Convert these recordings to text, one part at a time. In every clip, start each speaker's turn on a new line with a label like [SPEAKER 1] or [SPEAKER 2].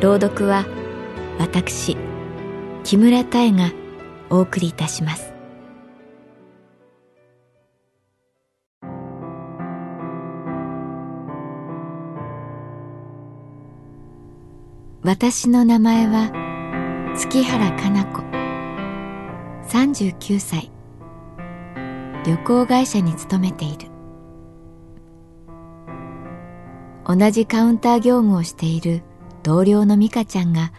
[SPEAKER 1] 朗読は私木村多江がお送りいたします。私の名前は月原かな子。39歳。旅行会社に勤めている。同じカウンター業務をしている同僚の美香ちゃんが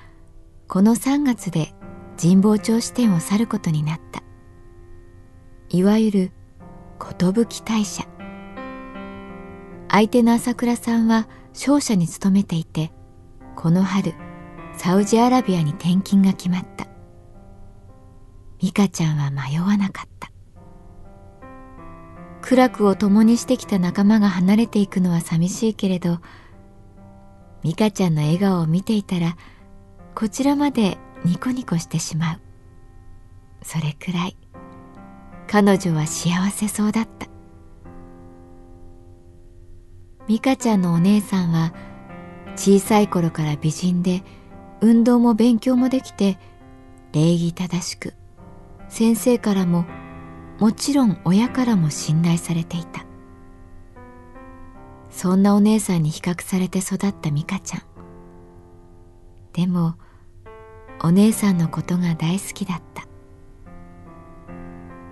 [SPEAKER 1] この3月で神保町支店を去ることになった。いわゆる寿退社。相手の朝倉さんは商社に勤めていてこの春サウジアラビアに転勤が決まった。美香ちゃんは迷わなかった。苦楽を共にしてきた仲間が離れていくのは寂しいけれど美香ちゃんの笑顔を見ていたらこちらまでニコニコしてしまう。それくらい彼女は幸せそうだった。美香ちゃんのお姉さんは小さい頃から美人で運動も勉強もできて礼儀正しく先生からももちろん親からも信頼されていた。そんなお姉さんに比較されて育った美香ちゃん。でもお姉さんのことが大好きだった。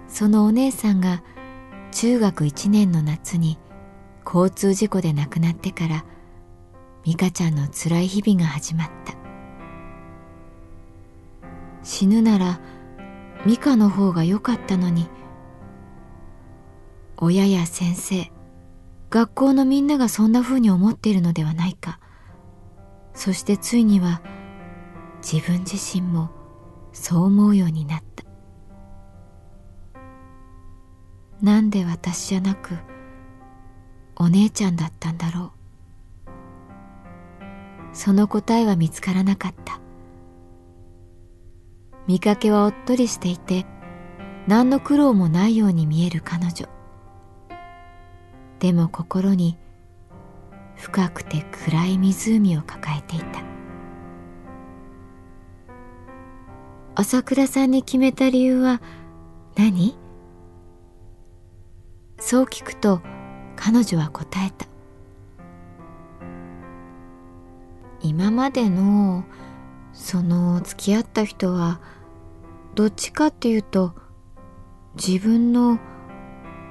[SPEAKER 1] そのお姉さんが中学1年の夏に交通事故で亡くなってから美香ちゃんの辛い日々が始まった。死ぬなら美香の方が良かったのに親や先生学校のみんながそんな風に思っているのではないか。そしてついには自分自身もそう思うようになった。なんで私じゃなくお姉ちゃんだったんだろう。その答えは見つからなかった。見かけはおっとりしていて何の苦労もないように見える彼女。でも心に深くて暗い湖を抱えていた。朝倉さんに決めた理由は何？そう聞くと彼女は答えた。今までのその付き合った人はどっちかっていうと自分の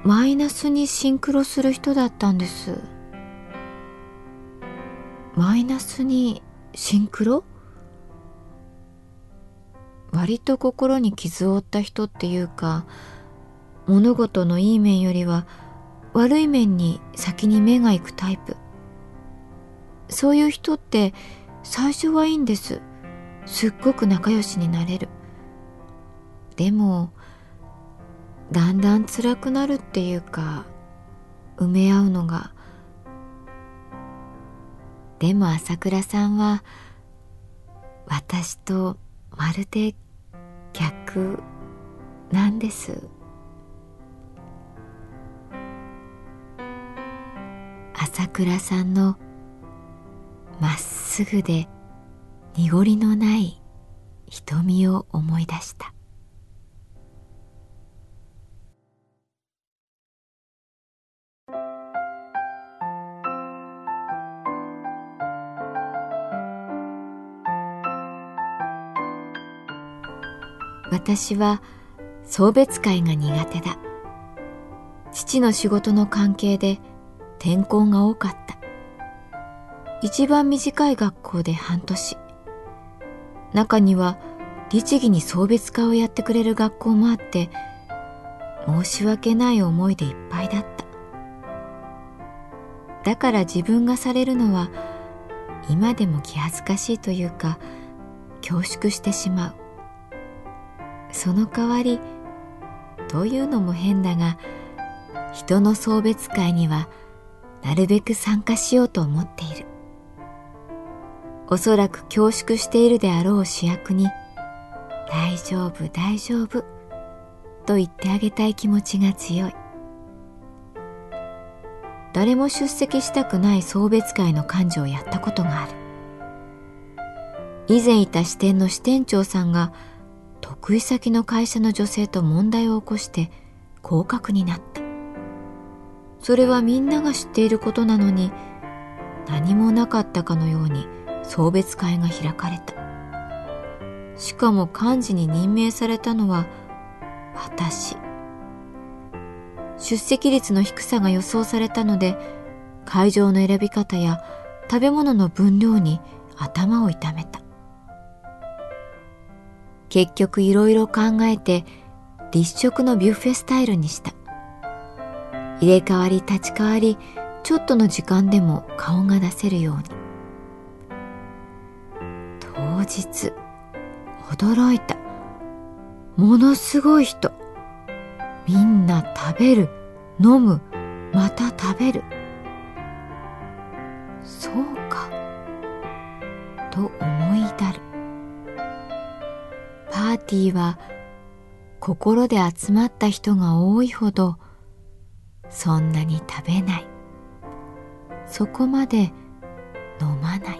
[SPEAKER 1] マイナスにシンクロする人だったんです。マイナスにシンクロ？割と心に傷を負った人っていうか物事のいい面よりは悪い面に先に目が行くタイプ。そういう人って最初はいいんです。すっごく仲良しになれる。でもだんだん辛くなるっていうか埋め合うのが。でも朝倉さんは私とまるで逆なんです。朝倉さんのまっすぐで濁りのない瞳を思い出した。私は送別会が苦手だ。父の仕事の関係で転校が多かった。一番短い学校で半年。中には律儀に送別会をやってくれる学校もあって、申し訳ない思いでいっぱいだった。だから自分がされるのは今でも気恥ずかしいというか恐縮してしまう。その代わりというのも変だが人の送別会にはなるべく参加しようと思っている。おそらく恐縮しているであろう主役に「大丈夫大丈夫」と言ってあげたい気持ちが強い。誰も出席したくない送別会の幹事をやったことがある。以前いた支店の支店長さんが得意先の会社の女性と問題を起こして降格になった。それはみんなが知っていることなのに何もなかったかのように送別会が開かれた。しかも幹事に任命されたのは私。出席率の低さが予想されたので会場の選び方や食べ物の分量に頭を痛めた。結局いろいろ考えて立食のビュッフェスタイルにした。入れ替わり立ち替わりちょっとの時間でも顔が出せるように。当日驚いた。ものすごい人。みんな食べる飲むまた食べる。ティは心で集まった人が多いほどそんなに食べない。そこまで飲まない。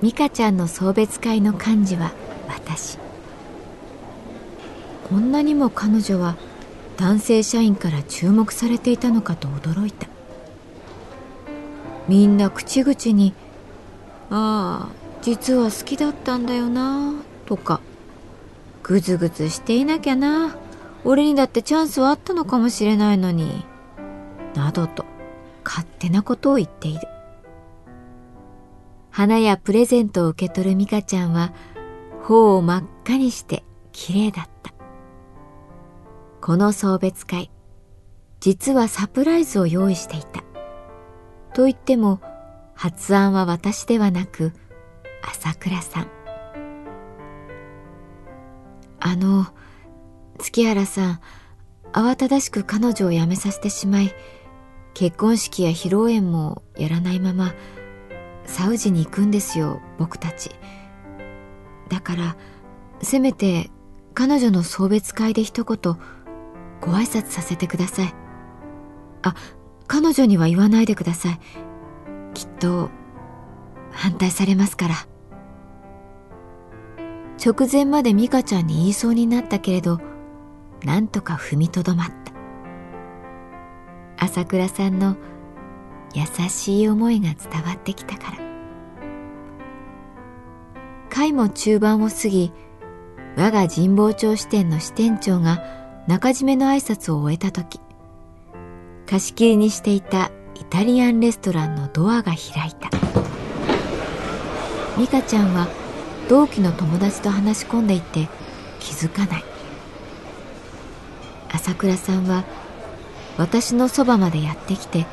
[SPEAKER 1] 美香ちゃんの送別会の幹事は私。こんなにも彼女は男性社員から注目されていたのかと驚いた。みんな口々に「ああ実は好きだったんだよな」とか「ぐずぐずしていなきゃな。俺にだってチャンスはあったのかもしれないのに」などと勝手なことを言っている。花やプレゼントを受け取る美香ちゃんは頬を真っ赤にして綺麗だった。この送別会実はサプライズを用意していた。と言っても発案は私ではなく朝倉さん。あの月原さん慌ただしく彼女を辞めさせてしまい結婚式や披露宴もやらないままサウジに行くんですよ僕たち。だからせめて彼女の送別会で一言ご挨拶させてください。あ彼女には言わないでください。きっと反対されますから。直前まで美香ちゃんに言いそうになったけれどなんとか踏みとどまった。朝倉さんの優しい思いが伝わってきたから。会も中盤を過ぎ我が神保町支店の支店長が中締めの挨拶を終えた時貸し切りにしていたイタリアンレストランのドアが開いた。美香ちゃんは同期の友達と話し込んでいて気づかない。朝倉さんは私のそばまでやってきて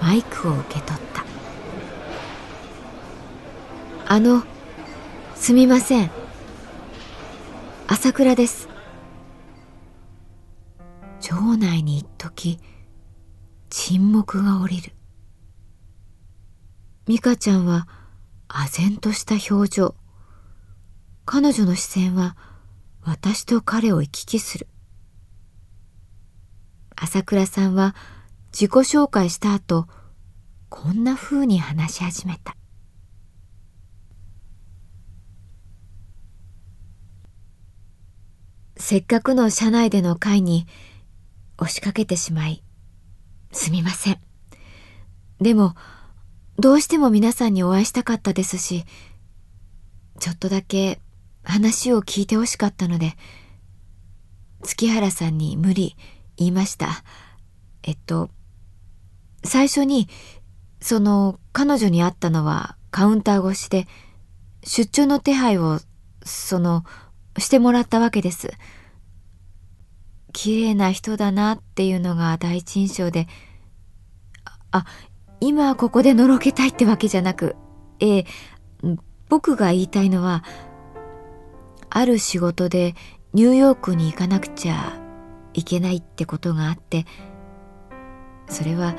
[SPEAKER 1] マイクを受け取った。あのすみません。朝倉です。町内に一時沈黙が降りる。美香ちゃんは唖然とした表情。彼女の視線は私と彼を行き来する。朝倉さんは自己紹介した後、こんな風に話し始めた。せっかくの社内での会に押しかけてしまい、すみません。でも、どうしても皆さんにお会いしたかったですし、ちょっとだけ話を聞いてほしかったので、月原さんに無理言いました。えっと、最初に、その彼女に会ったのはカウンター越しで、出張の手配を、その、してもらったわけです。綺麗な人だなっていうのが第一印象で、あ、今ここでのろけたいってわけじゃなく、ええ、僕が言いたいのは、ある仕事でニューヨークに行かなくちゃいけないってことがあって、それは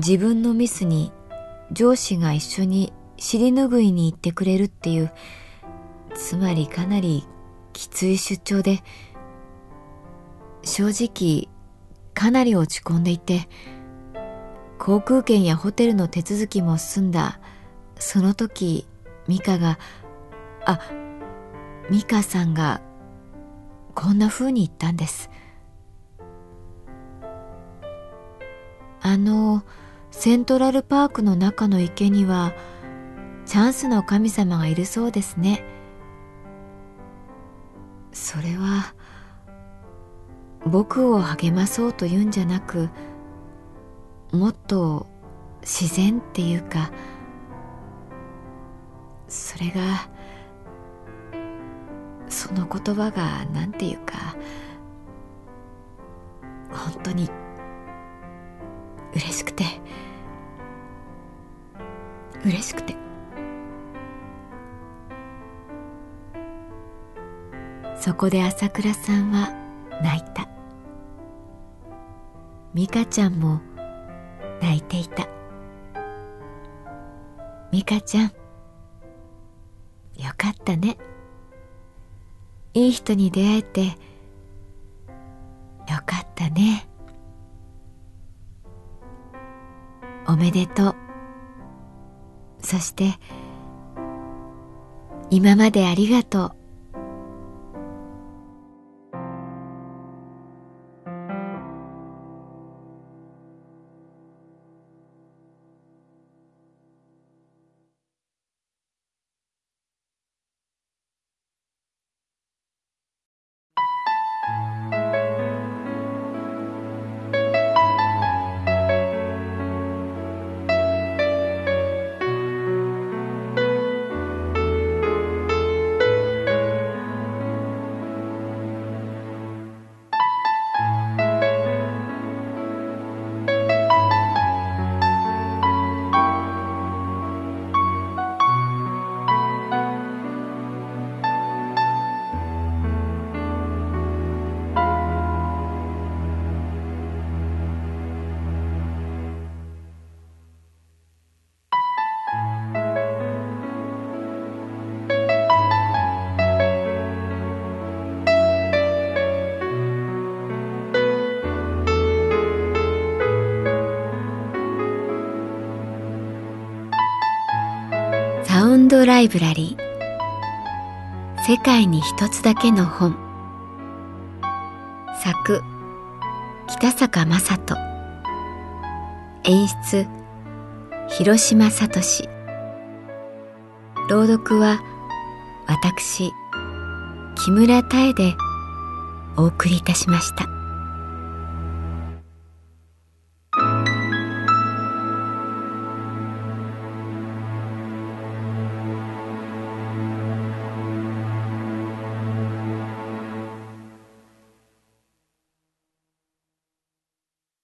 [SPEAKER 1] 自分のミスに上司が一緒に尻拭いに行ってくれるっていう、つまりかなりきつい出張で、正直かなり落ち込んでいて航空券やホテルの手続きも済んだその時美香があ美香さんがこんな風に言ったんですあのセントラルパークの中の池にはチャンスの神様がいるそうですね。それは僕を励まそうというんじゃなくもっと自然っていうかそれがその言葉が何て言うか本当に嬉しくて。嬉しくて。そこで朝倉さんは泣いた。美香ちゃんも泣いていた。美香ちゃんよかったね。いい人に出会えてよかったね。おめでとう。そして今までありがとう。ドライブラリー。世界に一つだけの本。作北坂雅人。演出広島聡。朗読は私木村多江でお送りいたしました。